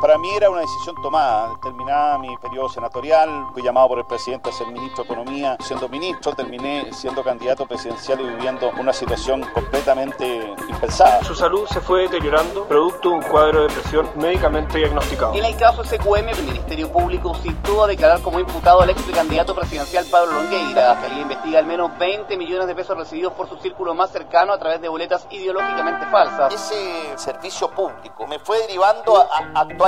Para mí era una decisión tomada. Terminaba mi periodo senatorial, fui llamado por el presidente a ser ministro de Economía. Siendo ministro, terminé siendo candidato presidencial y viviendo una situación completamente impensada. Su salud se fue deteriorando, producto de un cuadro de depresión médicamente diagnosticado. En el caso SQM, el Ministerio Público citó a declarar como imputado al ex candidato presidencial Pablo Longueira. La Fiscalía investiga al menos 20 millones de pesos recibidos por su círculo más cercano a través de boletas ideológicamente falsas. Ese servicio público me fue derivando a, a actuar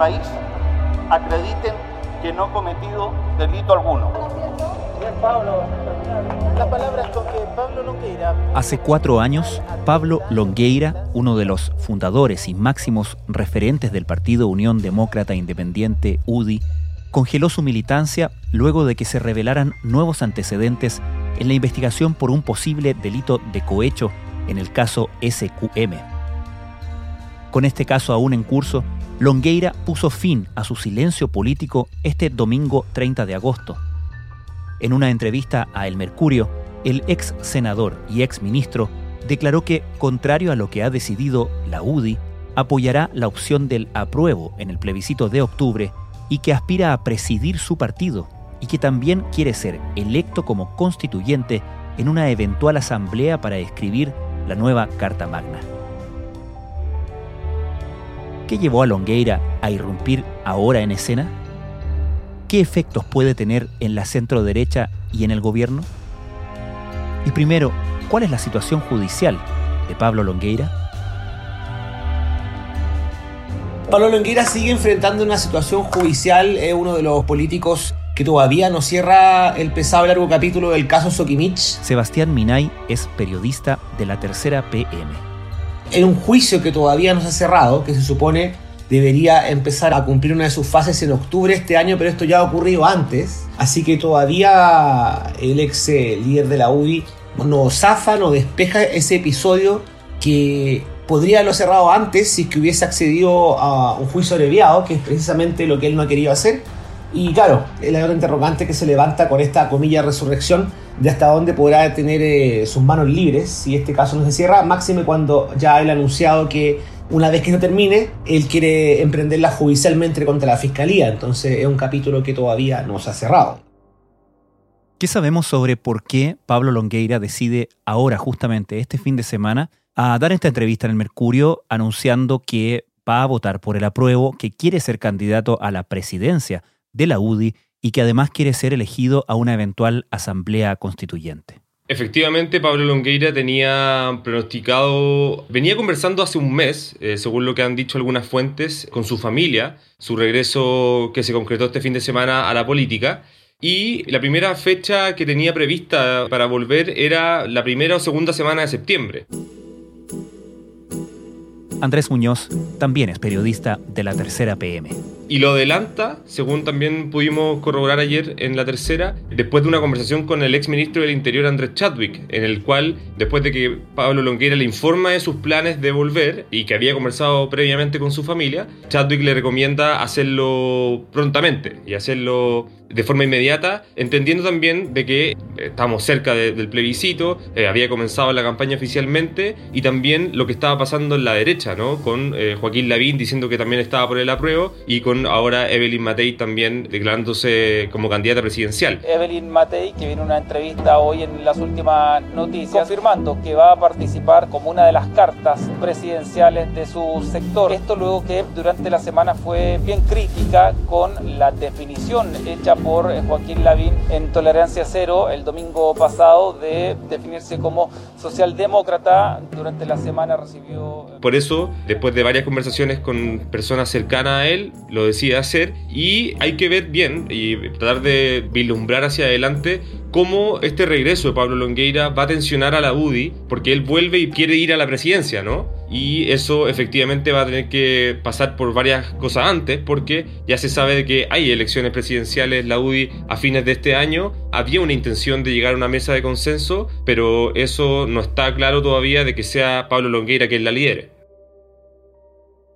País acrediten que no he cometido delito alguno. Hace cuatro años, Pablo Longueira, uno de los fundadores y máximos referentes del Partido Unión Demócrata Independiente, UDI, congeló su militancia luego de que se revelaran nuevos antecedentes en la investigación por un posible delito de cohecho en el caso SQM. Con este caso aún en curso, Longueira puso fin a su silencio político este domingo 30 de agosto. En una entrevista a El Mercurio, el ex senador y ex ministro declaró que, contrario a lo que ha decidido la UDI, apoyará la opción del apruebo en el plebiscito de octubre y que aspira a presidir su partido y que también quiere ser electo como constituyente en una eventual asamblea para escribir la nueva Carta Magna. ¿Qué llevó a Longueira a irrumpir ahora en escena? ¿Qué efectos puede tener en la centro derecha y en el gobierno? Y primero, ¿cuál es la situación judicial de Pablo Longueira? Pablo Longueira sigue enfrentando una situación judicial, es uno de los políticos que todavía no cierra el pesado largo capítulo del caso Sokimich. Sebastián Minay es periodista de la tercera PM. En un juicio que todavía no se ha cerrado, que se supone debería empezar a cumplir una de sus fases en octubre de este año, pero esto ya ha ocurrido antes. Así que todavía el ex eh, líder de la UDI no zafa, no despeja ese episodio que podría haberlo cerrado antes si que hubiese accedido a un juicio abreviado, que es precisamente lo que él no ha querido hacer. Y claro, el otra interrogante que se levanta con esta comilla resurrección de hasta dónde podrá tener eh, sus manos libres si este caso no se cierra, máxime cuando ya él ha anunciado que una vez que no termine, él quiere emprenderla judicialmente contra la fiscalía. Entonces es un capítulo que todavía no se ha cerrado. ¿Qué sabemos sobre por qué Pablo Longueira decide ahora, justamente este fin de semana, a dar esta entrevista en el Mercurio anunciando que va a votar por el apruebo, que quiere ser candidato a la presidencia de la UDI y que además quiere ser elegido a una eventual asamblea constituyente. Efectivamente, Pablo Longueira tenía pronosticado, venía conversando hace un mes, eh, según lo que han dicho algunas fuentes, con su familia, su regreso que se concretó este fin de semana a la política. Y la primera fecha que tenía prevista para volver era la primera o segunda semana de septiembre. Andrés Muñoz también es periodista de la tercera PM. Y lo adelanta, según también pudimos corroborar ayer en la tercera, después de una conversación con el ex ministro del Interior Andrés Chadwick, en el cual, después de que Pablo Longueira le informa de sus planes de volver y que había conversado previamente con su familia, Chadwick le recomienda hacerlo prontamente y hacerlo de forma inmediata, entendiendo también de que estamos cerca del plebiscito, eh, había comenzado la campaña oficialmente y también lo que estaba pasando en la derecha, ¿no? Con eh, Joaquín Lavín diciendo que también estaba por el apruebo y con ahora Evelyn Matei también declarándose como candidata presidencial. Evelyn Matei, que viene una entrevista hoy en las últimas noticias, confirmando que va a participar como una de las cartas presidenciales de su sector. Esto luego que durante la semana fue bien crítica con la definición hecha por eh, Joaquín Lavín en Tolerancia Cero el domingo pasado de definirse como socialdemócrata. Durante la semana recibió... Eh, por eso, después de varias conversaciones con personas cercanas a él, lo decide hacer y hay que ver bien y tratar de vislumbrar hacia adelante cómo este regreso de Pablo Longueira va a tensionar a la UDI, porque él vuelve y quiere ir a la presidencia, ¿no? Y eso efectivamente va a tener que pasar por varias cosas antes, porque ya se sabe de que hay elecciones presidenciales, la UDI a fines de este año, había una intención de llegar a una mesa de consenso, pero eso no está claro todavía de que sea Pablo Longueira quien la lidere.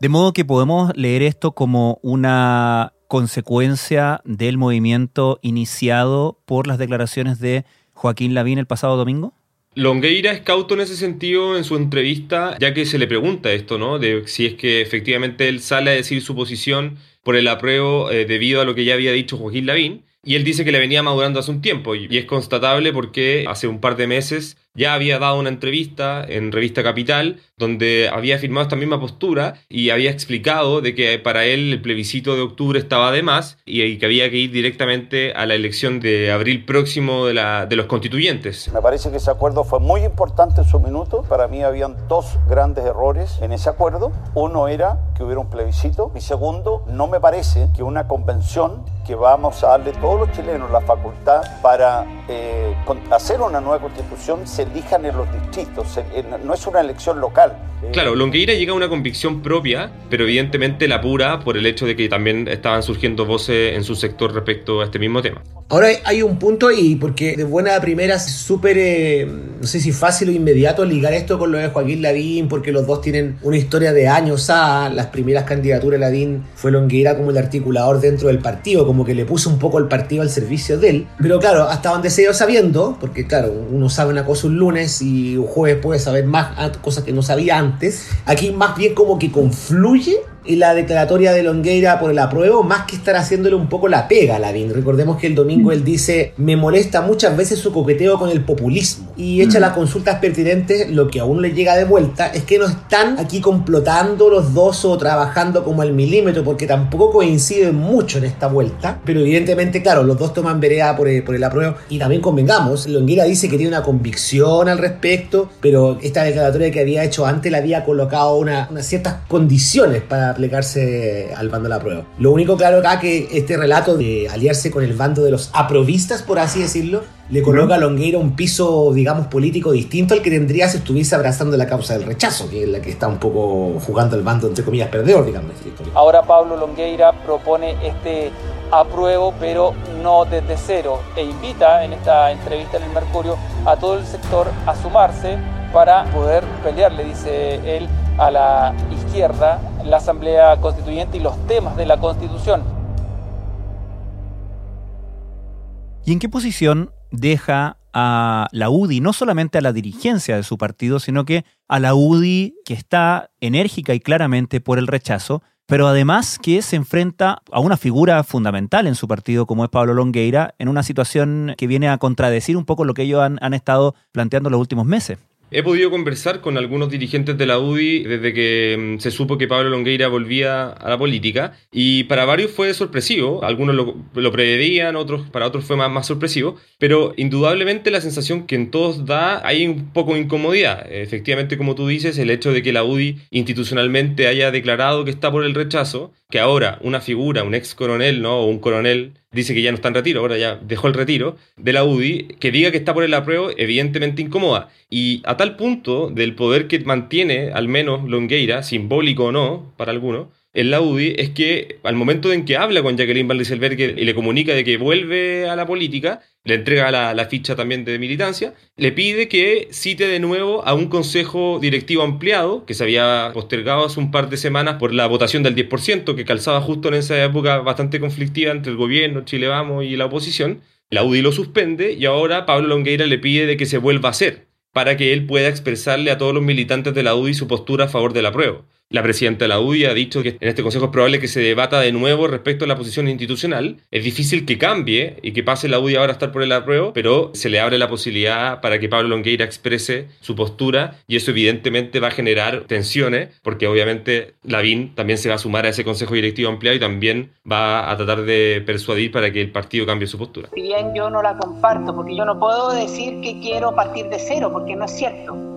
De modo que podemos leer esto como una consecuencia del movimiento iniciado por las declaraciones de Joaquín Lavín el pasado domingo? Longueira es cauto en ese sentido en su entrevista, ya que se le pregunta esto, ¿no? De si es que efectivamente él sale a decir su posición por el apruebo eh, debido a lo que ya había dicho Joaquín Lavín. Y él dice que le venía madurando hace un tiempo, y es constatable porque hace un par de meses ya había dado una entrevista en Revista Capital donde había afirmado esta misma postura y había explicado de que para él el plebiscito de octubre estaba de más y que había que ir directamente a la elección de abril próximo de, la, de los constituyentes. Me parece que ese acuerdo fue muy importante en su minuto. Para mí habían dos grandes errores en ese acuerdo. Uno era que hubiera un plebiscito y segundo, no me parece que una convención que vamos a darle a todos los chilenos la facultad para eh, hacer una nueva constitución se elijan en los distritos, no es una elección local. Claro, Longueira llega a una convicción propia, pero evidentemente la pura por el hecho de que también estaban surgiendo voces en su sector respecto a este mismo tema. Ahora hay un punto y porque de buena primera es súper, eh, no sé si fácil o inmediato ligar esto con lo de Joaquín Lavín, porque los dos tienen una historia de años a las primeras candidaturas de Lavín fue Longueira como el articulador dentro del partido, como que le puso un poco el partido al servicio de él. Pero claro, hasta donde se ido sabiendo, porque claro, uno sabe una cosa un lunes y jueves puede saber más cosas que no sabía antes, aquí más bien como que confluye y la declaratoria de Longueira por el apruebo, más que estar haciéndole un poco la pega a Lavín. Recordemos que el domingo él dice, me molesta muchas veces su coqueteo con el populismo. Y echa las consultas pertinentes, lo que aún le llega de vuelta es que no están aquí complotando los dos o trabajando como al milímetro, porque tampoco coinciden mucho en esta vuelta. Pero evidentemente, claro, los dos toman vereda por el, por el apruebo. Y también convengamos, Longueira dice que tiene una convicción al respecto, pero esta declaratoria que había hecho antes le había colocado unas ciertas condiciones para aplicarse al bando de la prueba. Lo único claro acá que este relato de aliarse con el bando de los aprovistas, por así decirlo, le coloca a Longueira un piso, digamos, político distinto al que tendría si estuviese abrazando la causa del rechazo, que es la que está un poco jugando el bando, entre comillas, perdedor, digamos. Ahora Pablo Longueira propone este apruebo, pero no desde cero, e invita en esta entrevista en el Mercurio a todo el sector a sumarse para poder pelear, le dice él, a la izquierda la Asamblea Constituyente y los temas de la Constitución. ¿Y en qué posición deja a la UDI, no solamente a la dirigencia de su partido, sino que a la UDI que está enérgica y claramente por el rechazo, pero además que se enfrenta a una figura fundamental en su partido como es Pablo Longueira, en una situación que viene a contradecir un poco lo que ellos han, han estado planteando los últimos meses. He podido conversar con algunos dirigentes de la UDI desde que mm, se supo que Pablo Longueira volvía a la política y para varios fue sorpresivo, algunos lo, preveían, otros, para otros fue más, más sorpresivo, pero indudablemente la sensación que en todos da hay un poco de incomodidad. Efectivamente, como tú dices, el hecho de que la UDI institucionalmente haya declarado que está por el rechazo, que ahora una figura, un ex coronel ¿no? o un coronel dice que ya no está en retiro, ahora ya dejó el retiro de la UDI, que diga que está por el apruebo, evidentemente incomoda. Y a tal punto del poder que mantiene, al menos Longueira, simbólico o no, para algunos, en la UDI es que al momento en que habla con Jacqueline Van y le comunica de que vuelve a la política, le entrega la, ficha también de militancia, le pide que cite de nuevo a un consejo directivo ampliado que se había postergado hace un par de semanas por la votación del 10%, que calzaba justo en esa época bastante conflictiva entre el gobierno, Chile Vamos y la oposición. La UDI lo suspende y ahora Pablo Longueira le pide de que se vuelva a hacer para que él pueda expresarle a todos los militantes de la UDI su postura a favor de la prueba. La presidenta de la UDI ha dicho que en este Consejo es probable que se debata de nuevo respecto a la posición institucional. Es difícil que cambie y que pase la UDI ahora a estar por el apruebo, pero se le abre la posibilidad para que Pablo Longueira exprese su postura y eso evidentemente va a generar tensiones porque obviamente Lavín también se va a sumar a ese Consejo Directivo ampliado y también va a tratar de persuadir para que el partido cambie su postura. Si bien yo no la comparto, porque yo no puedo decir que quiero partir de cero, porque no es cierto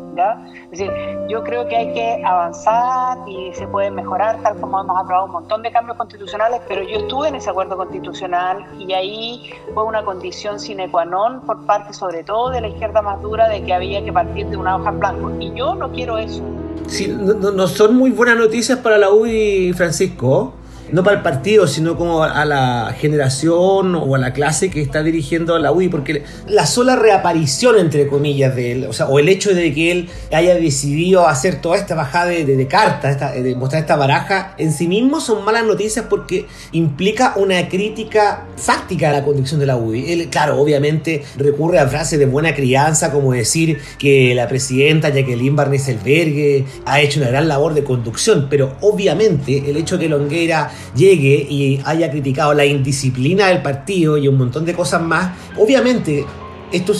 es decir, yo creo que hay que avanzar y se puede mejorar, tal como hemos aprobado un montón de cambios constitucionales, pero yo estuve en ese acuerdo constitucional y ahí fue una condición sine qua non por parte sobre todo de la izquierda más dura de que había que partir de una hoja en blanco. Y yo no quiero eso. Sí, no, no son muy buenas noticias para la UDI, Francisco no para el partido, sino como a la generación o a la clase que está dirigiendo a la UDI, porque la sola reaparición, entre comillas, de él, o, sea, o el hecho de que él haya decidido hacer toda esta bajada de, cartas, de mostrar esta baraja, en sí mismo son malas noticias porque implica una crítica fáctica a la conducción de la UDI. Él, claro, obviamente recurre a frases de buena crianza, como decir que la presidenta Jacqueline Barnes Elbergue ha hecho una gran labor de conducción, pero obviamente el hecho de que Longueira llegue y haya criticado la indisciplina del partido y un montón de cosas más, obviamente esto,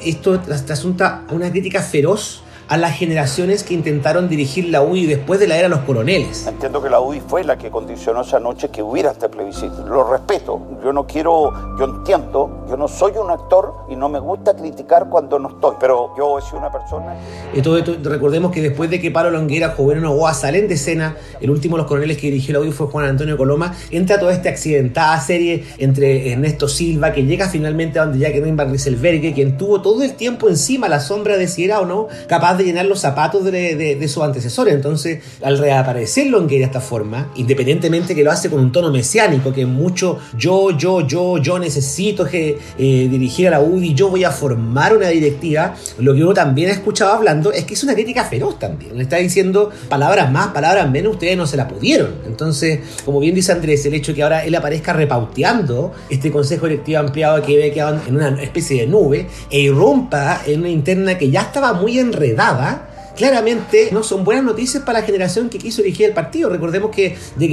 esto asunta a una crítica feroz a las generaciones que intentaron dirigir la UDI después de la era de los coroneles. Entiendo que la UDI fue la que condicionó esa noche que hubiera este plebiscito. Lo respeto, yo no quiero, yo entiendo, yo no soy un actor y no me gusta criticar cuando no estoy, pero yo soy una persona... Y todo esto, recordemos que después de que Pablo Longuera, Joven Novoa salen de escena, el último de los coroneles que dirigió la UDI fue Juan Antonio Coloma, entra toda esta accidentada serie entre Ernesto Silva, que llega finalmente a donde ya quedó en Barriselbergue, quien tuvo todo el tiempo encima la sombra de si era o no capaz de llenar los zapatos de, de, sus antecesores. Entonces, al reaparecer Longueira de esta forma, independientemente que lo hace con un tono mesiánico, que mucho yo, yo, yo, yo necesito eh, dirigir a la UDI, yo voy a formar una directiva, lo que uno también ha escuchado hablando es que es una crítica feroz también. Le está diciendo palabras más, palabras menos, ustedes no se la pudieron. Entonces, como bien dice Andrés, el hecho de que ahora él aparezca repauteando este consejo directivo ampliado que ve quedado en una especie de nube e irrumpa en una interna que ya estaba muy enredada claramente no son buenas noticias para la generación que quiso dirigir el partido. Recordemos que de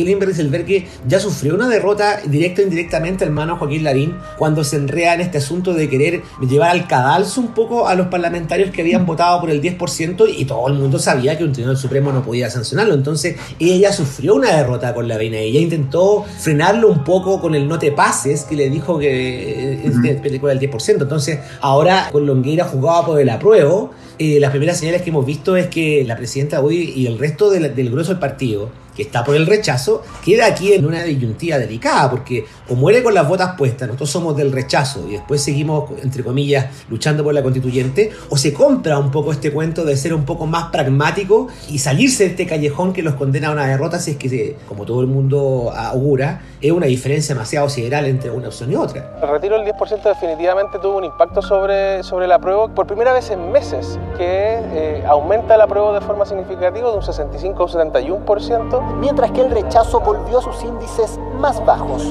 que ya sufrió una derrota directa o indirectamente al mano Joaquín Larín cuando se enrea en este asunto de querer llevar al cadalso un poco a los parlamentarios que habían votado por el 10% y todo el mundo sabía que un Tribunal Supremo no podía sancionarlo. Entonces ella sufrió una derrota con Larín. Ella intentó frenarlo un poco con el no te pases que le dijo que es de película del 10%. Entonces ahora con Longueira jugaba por el apruebo eh, las primeras señales que hemos visto es que la presidenta UDI y el resto del grueso del partido que está por el rechazo, queda aquí en una disyuntiva delicada, porque o muere con las botas puestas, nosotros somos del rechazo y después seguimos, entre comillas, luchando por la constituyente, o se compra un poco este cuento de ser un poco más pragmático y salirse de este callejón que los condena a una derrota, si es que, como todo el mundo augura, es una diferencia demasiado sideral entre una opción y otra. El retiro del 10% definitivamente tuvo un impacto sobre, sobre la prueba por primera vez en meses, que eh, aumenta la prueba de forma significativa de un 65 o 71%, mientras que el rechazo volvió a sus índices más bajos.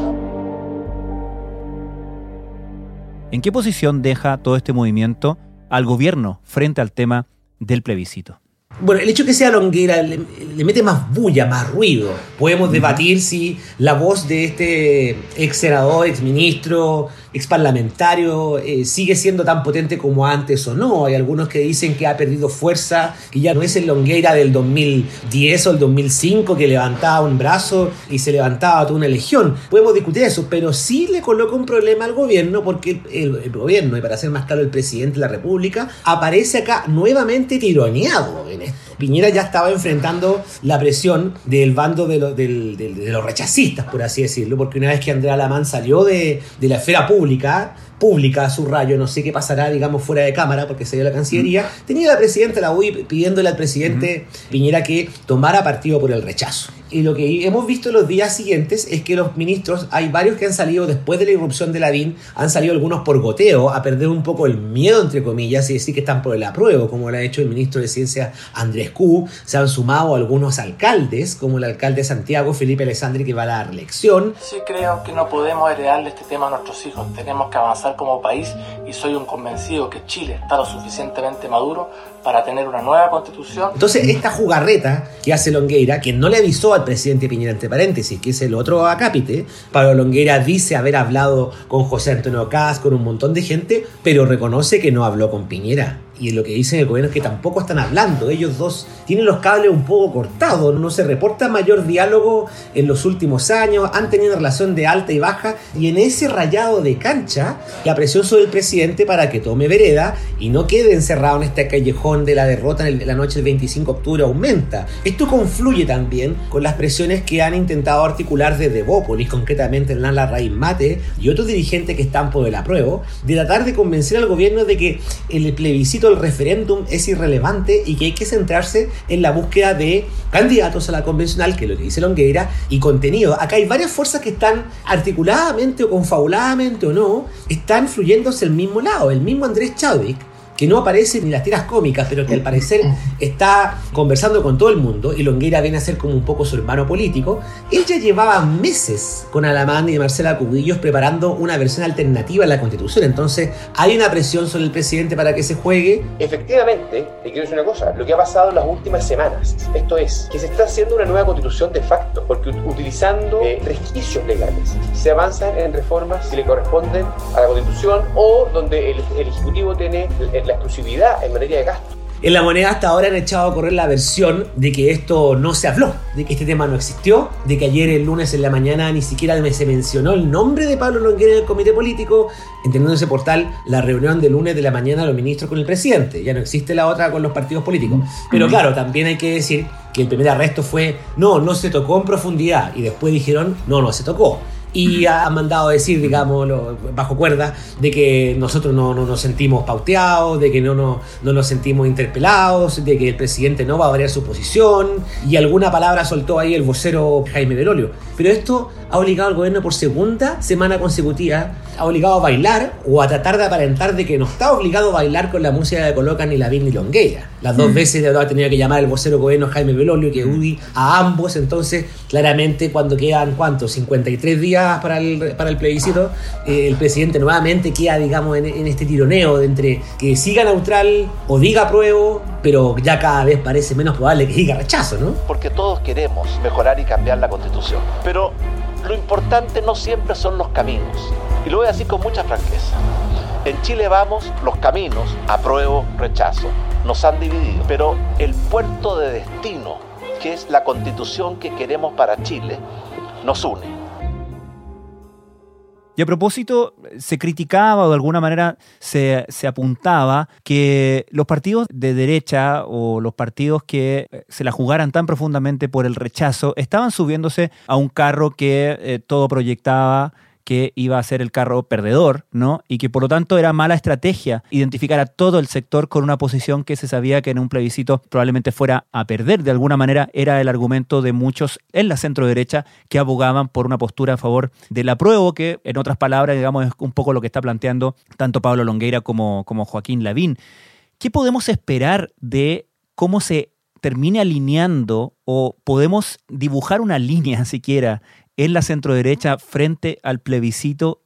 ¿En qué posición deja todo este movimiento al gobierno frente al tema del plebiscito? Bueno, el hecho que sea Longuera le, mete más bulla, más ruido. Podemos debatir si la voz de este ex senador, ex ministro, ex parlamentario eh, sigue siendo tan potente como antes o no. Hay algunos que dicen que ha perdido fuerza, que ya no es el Longueira del 2010 o el 2005 que levantaba un brazo y se levantaba toda una legión. Podemos discutir eso, pero sí le coloca un problema al gobierno porque el, el gobierno, y para ser más claro el presidente de la República, aparece acá nuevamente tironeado en esto. Piñera ya estaba enfrentando la presión del bando de, los rechacistas, por así decirlo, porque una vez que Andrea Lamán salió de, de la esfera pública, pública, a su rayo, no sé qué pasará, digamos, fuera de cámara, porque se dio la Cancillería, tenía la presidenta de la UI pidiéndole al presidente Piñera que tomara partido por el rechazo. Y lo que hemos visto los días siguientes es que los ministros, hay varios que han salido después de la irrupción de la DIN, han salido algunos por goteo, a perder un poco el miedo, entre comillas, y decir que están por el apruebo, como lo ha hecho el ministro de Ciencia Andrés Q. Se han sumado algunos alcaldes, como el alcalde de Santiago, Felipe Alessandri, que va a la reelección. Sí creo que no podemos heredarle este tema a nuestros hijos. Tenemos que avanzar como país y soy un convencido que Chile está lo suficientemente maduro para tener una nueva constitución. Entonces, esta jugarreta que hace Longueira, que no le avisó al presidente Piñera, entre paréntesis, que es el otro acápite, Pablo Longueira dice haber hablado con José Antonio Cas, con un montón de gente, pero reconoce que no habló con Piñera y lo que dicen el gobierno es que tampoco están hablando. Ellos dos tienen los cables un poco cortados, no se reporta mayor diálogo en los últimos años, han tenido relación de alta y baja y en ese rayado de cancha la presión sobre el presidente para que tome vereda y no quede encerrado en este callejón de la derrota en la noche del 25 de octubre aumenta. Esto confluye también con las presiones que han intentado articular desde Bópolis, concretamente Nala Raíz Mate y otros dirigentes que están por el apruebo, de tratar de convencer al gobierno de que el plebiscito el referéndum es irrelevante y que hay que centrarse en la búsqueda de candidatos a la convencional, que es lo que dice Longueira, y contenido. Acá hay varias fuerzas que están articuladamente o confabuladamente o no, están fluyendo hacia el mismo lado. El mismo Andrés Chadwick que no aparece ni las tiras cómicas, pero que al parecer está conversando con todo el mundo, y Longueira viene a ser como un poco su hermano político, él ya llevaba meses con Alamán y Marcela Cubillos preparando una versión alternativa a la Constitución. Entonces, hay una presión sobre el presidente para que se juegue. Efectivamente, y quiero decir una cosa, lo que ha pasado en las últimas semanas, esto es, que se está haciendo una nueva constitución de facto, porque utilizando eh, resquicios legales, se avanzan en reformas que le corresponden a la constitución o donde el, el Ejecutivo tiene la exclusividad en materia de gasto. En la moneda hasta ahora han echado a correr la versión de que esto no se habló, de que este tema no existió, de que ayer el lunes en la mañana ni siquiera se mencionó el nombre de Pablo Longuera en el comité político, entendiendo ese portal la reunión de lunes de la mañana de los ministros con el presidente. Ya no existe la otra con los partidos políticos. Pero claro, también hay que decir que el primer arresto fue, no, no se tocó en profundidad, y después dijeron, no, no se tocó y ha mandado a decir, digamos, bajo cuerda, de que nosotros no, nos sentimos pauteados, de que no, no, no, nos sentimos interpelados, de que el presidente no va a variar su posición, y alguna palabra soltó ahí el vocero Jaime Berolio. Pero esto ha obligado al gobierno por segunda semana consecutiva, ha obligado a bailar o a tratar de aparentar de que no está obligado a bailar con la música de Coloca ni la ni Longueira. Las dos mm. veces ha tenido que llamar el vocero gobierno Jaime Belolio y que. UDI a ambos, entonces claramente cuando quedan, ¿cuántos? 53 días para el, para el plebiscito, eh, el presidente nuevamente queda, digamos, en, en este tironeo de entre que siga neutral o diga apruebo, pero ya cada vez parece menos probable que diga rechazo, ¿no? Porque todos queremos mejorar y cambiar la constitución, pero lo importante no siempre son los caminos. Y lo voy a decir con mucha franqueza. En Chile vamos, los caminos, apruebo, rechazo, nos han dividido. Pero el puerto de destino, que es la constitución que queremos para Chile, nos une. Y a propósito, se criticaba o de alguna manera se, se, apuntaba que los partidos de derecha o los partidos que eh, se la jugaran tan profundamente por el rechazo estaban subiéndose a un carro que eh, todo proyectaba que iba a ser el carro perdedor, ¿no? Y que por lo tanto era mala estrategia identificar a todo el sector con una posición que se sabía que en un plebiscito probablemente fuera a perder. De alguna manera era el argumento de muchos en la centro derecha que abogaban por una postura a favor del apruebo, que en otras palabras, digamos, es un poco lo que está planteando tanto Pablo Longueira como, como Joaquín Lavín. ¿Qué podemos esperar de cómo se termine alineando o podemos dibujar una línea siquiera en la centroderecha frente al plebiscito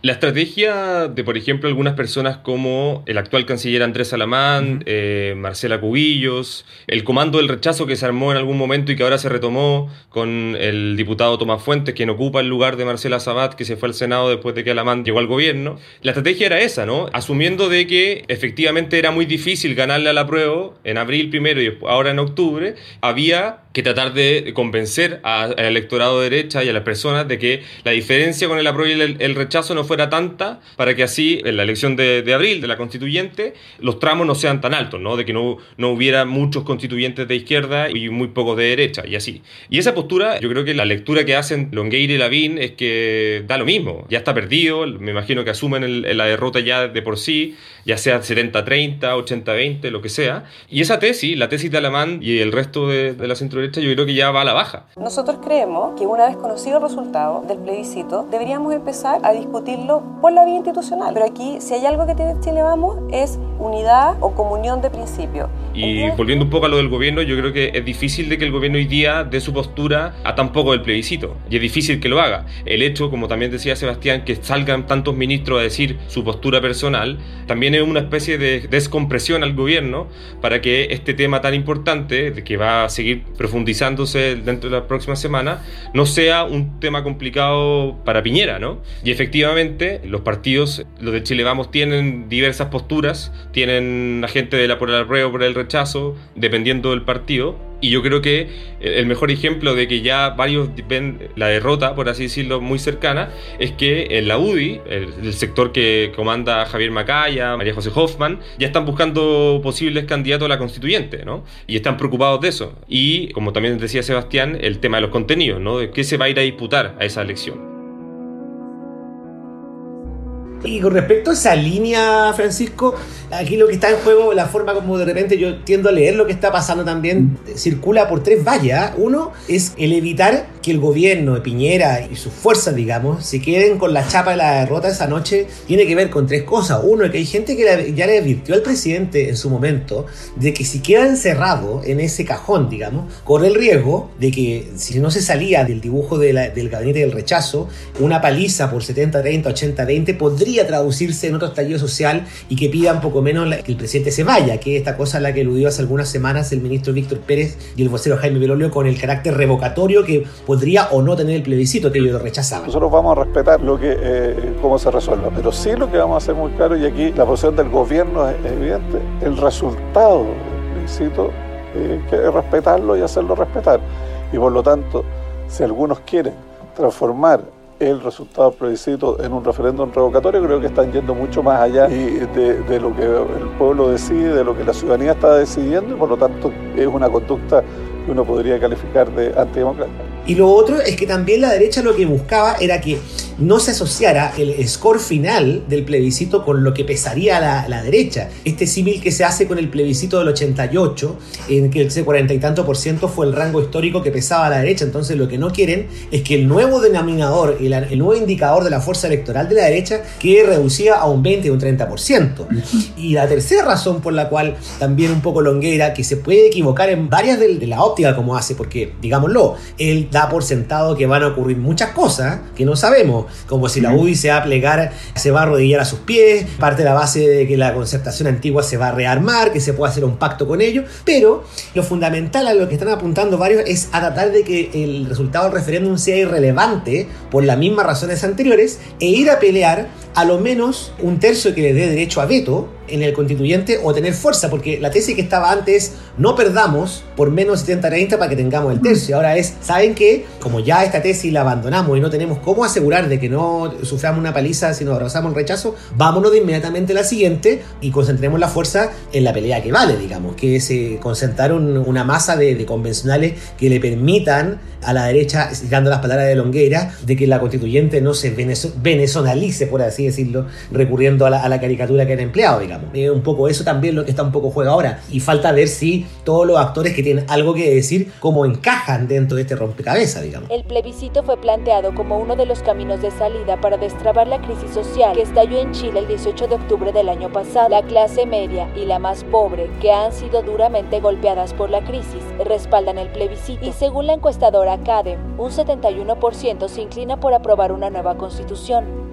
la estrategia de, por ejemplo, algunas personas como el actual canciller Andrés Salamán, eh, Marcela Cubillos, el comando del rechazo que se armó en algún momento y que ahora se retomó con el diputado Tomás Fuentes, quien ocupa el lugar de Marcela Sabat, que se fue al Senado después de que Alamán llegó al gobierno. La estrategia era esa, ¿no? Asumiendo de que efectivamente era muy difícil ganarle a la prueba en abril primero y ahora en octubre, había que tratar de convencer al electorado de derecha y a las personas de que la diferencia con el apruebo y el, rechazo no fuera tanta para que así en la elección de, de abril de la constituyente los tramos no sean tan altos, ¿no? de que no, no hubiera muchos constituyentes de izquierda y muy pocos de derecha y así. Y esa postura, yo creo que la lectura que hacen Longueira y Lavín es que da lo mismo, ya está perdido, me imagino que asumen la derrota ya de por sí, ya sea 70-30, 80-20, lo que sea. Y esa tesis, la tesis de Alamán y el resto de, de la centro derecha, yo creo que ya va a la baja. Nosotros creemos que una vez conocido el resultado del plebiscito, deberíamos empezar a por la vía institucional. Pero aquí, si hay algo que tiene Chile Vamos, es unidad o comunión de principios. Y volviendo un poco a lo del gobierno, yo creo que es difícil de que el gobierno hoy día dé su postura a tan poco del plebiscito. Y es difícil que lo haga. El hecho, como también decía Sebastián, que salgan tantos ministros a decir su postura personal, también es una especie de descompresión al gobierno para que este tema tan importante, que va a seguir profundizándose dentro de las próximas semanas, no sea un tema complicado para Piñera, ¿no? Y efectivamente, los partidos, los de Chile Vamos, tienen diversas posturas, tienen a gente de la por el apruebo, por el rechazo, dependiendo del partido, y yo creo que el mejor ejemplo de que ya varios ven la derrota, por así decirlo, muy cercana, es que en la UDI, el, el sector que comanda Javier Macaya, María José Hoffman, ya están buscando posibles candidatos a la constituyente, ¿no? Y están preocupados de eso. Y, como también decía Sebastián, el tema de los contenidos, ¿no? Qué se va a ir a disputar a esa elección. Y con respecto a esa línea, Francisco, aquí lo que está en juego, la forma como de repente yo tiendo a leer lo que está pasando también, circula por tres vallas. Uno es el evitar que el gobierno de Piñera y sus fuerzas, digamos, se queden con la chapa de la derrota esa noche. Tiene que ver con tres cosas. Uno, que hay gente que ya le advirtió al presidente en su momento de que si queda encerrado en ese cajón, digamos, corre el riesgo de que si no se salía del dibujo de la, del gabinete del rechazo, una paliza por 70-30, 80-20 podría traducirse en otro estallido social y que pidan poco menos que el presidente se vaya, que esta cosa la que eludió hace algunas semanas el ministro Víctor Pérez y el vocero Jaime Belolio con el carácter revocatorio que podría o no tener el plebiscito, que ellos lo rechazaban. Nosotros vamos a respetar lo que eh, cómo se resuelva, pero sí lo que vamos a hacer muy claro, y aquí la posición del gobierno es evidente, el resultado del plebiscito eh, que respetarlo y hacerlo respetar. Y por lo tanto, si algunos quieren transformar el resultado plebiscito en un referéndum revocatorio, creo que están yendo mucho más allá de, de, lo que el pueblo decide, de lo que la ciudadanía está decidiendo, y por lo tanto es una conducta que uno podría calificar de antidemocrática. Y lo otro es que también la derecha lo que buscaba era que no se asociara el score final del plebiscito con lo que pesaría la, la derecha. Este símil que se hace con el plebiscito del 88, en que ese cuarenta y tanto por ciento fue el rango histórico que pesaba la derecha. Entonces lo que no quieren es que el nuevo denominador, el, el nuevo indicador de la fuerza electoral de la derecha quede reducida a un 20 o un 30%. Y la tercera razón por la cual también un poco Longuera, que se puede equivocar en varias de, de la óptica como hace, porque digámoslo, él da por sentado que van a ocurrir muchas cosas que no sabemos, como si la UDI se va a plegar, se va a arrodillar a sus pies, parte de la base de que la concertación antigua se va a rearmar, que se puede hacer un pacto con ellos, pero lo fundamental a lo que están apuntando varios es a tratar de que el resultado del referéndum sea irrelevante por las mismas razones anteriores e ir a pelear a lo menos un tercio que le dé derecho a veto en el constituyente o tener fuerza, porque la tesis que estaba antes no perdamos por menos 70-30 para que tengamos el tercio. Ahora es, ¿saben qué? Como ya esta tesis la abandonamos y no tenemos cómo asegurar de que no suframos una paliza si nos abrazamos el rechazo, vámonos de inmediatamente a la siguiente y concentremos la fuerza en la pelea que vale, digamos, que se concentrar una masa de, convencionales que le permitan a la derecha, citando las palabras de Longueira, de que la constituyente no se venezonalice, por así decirlo, recurriendo a la caricatura que han empleado, digamos. Es un poco eso también lo que está un poco juega ahora. Y falta ver si todos los actores que tienen algo que decir, cómo encajan dentro de este rompecabezas, digamos. El plebiscito fue planteado como uno de los caminos de salida para destrabar la crisis social que estalló en Chile el 18 de octubre del año pasado. La clase media y la más pobre, que han sido duramente golpeadas por la crisis, respaldan el plebiscito. Y según la encuestadora CADEM, un 71% se inclina por aprobar una nueva constitución.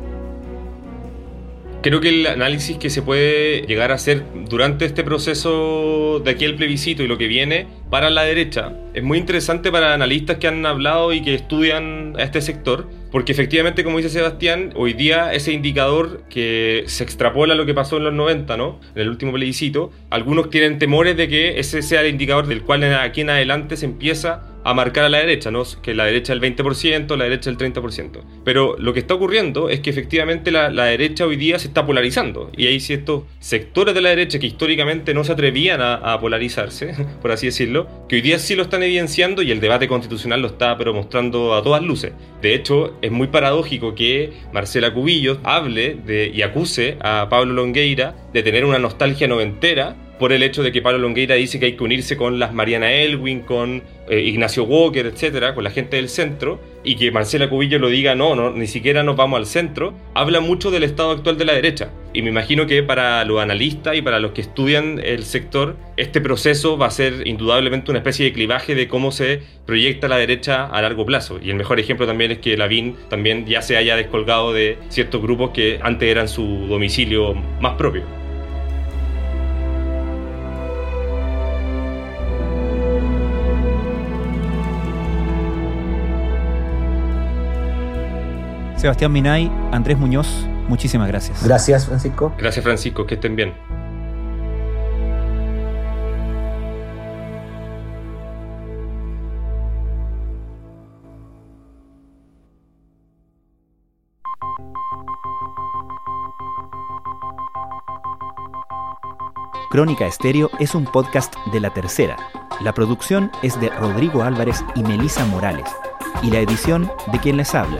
Creo que el análisis que se puede llegar a hacer durante este proceso de aquí el plebiscito y lo que viene para la derecha es muy interesante para analistas que han hablado y que estudian a este sector, porque efectivamente, como dice Sebastián, hoy día ese indicador que se extrapola a lo que pasó en los 90, ¿no? En el último plebiscito, algunos tienen temores de que ese sea el indicador del cual aquí en adelante se empieza a marcar a la derecha, ¿no? que la derecha el 20%, la derecha el 30%. Pero lo que está ocurriendo es que efectivamente la, derecha hoy día se está polarizando y hay ciertos sectores de la derecha que históricamente no se atrevían a, polarizarse, por así decirlo, que hoy día sí lo están evidenciando y el debate constitucional lo está pero mostrando a todas luces. De hecho, es muy paradójico que Marcela Cubillos hable de, y acuse a Pablo Longueira de tener una nostalgia noventera por el hecho de que Pablo Longueira dice que hay que unirse con las Mariana Elwin, con eh, Ignacio Walker, etcétera, con la gente del centro, y que Marcela Cubillo lo diga, no, no, ni siquiera nos vamos al centro, habla mucho del estado actual de la derecha. Y me imagino que para los analistas y para los que estudian el sector, este proceso va a ser indudablemente una especie de clivaje de cómo se proyecta la derecha a largo plazo. Y el mejor ejemplo también es que Lavín también ya se haya descolgado de ciertos grupos que antes eran su domicilio más propio. Sebastián Minay, Andrés Muñoz, muchísimas gracias. Gracias, Francisco. Gracias, Francisco, que estén bien. Crónica Estéreo es un podcast de La Tercera. La producción es de Rodrigo Álvarez y Melisa Morales, y la edición de quien les habla,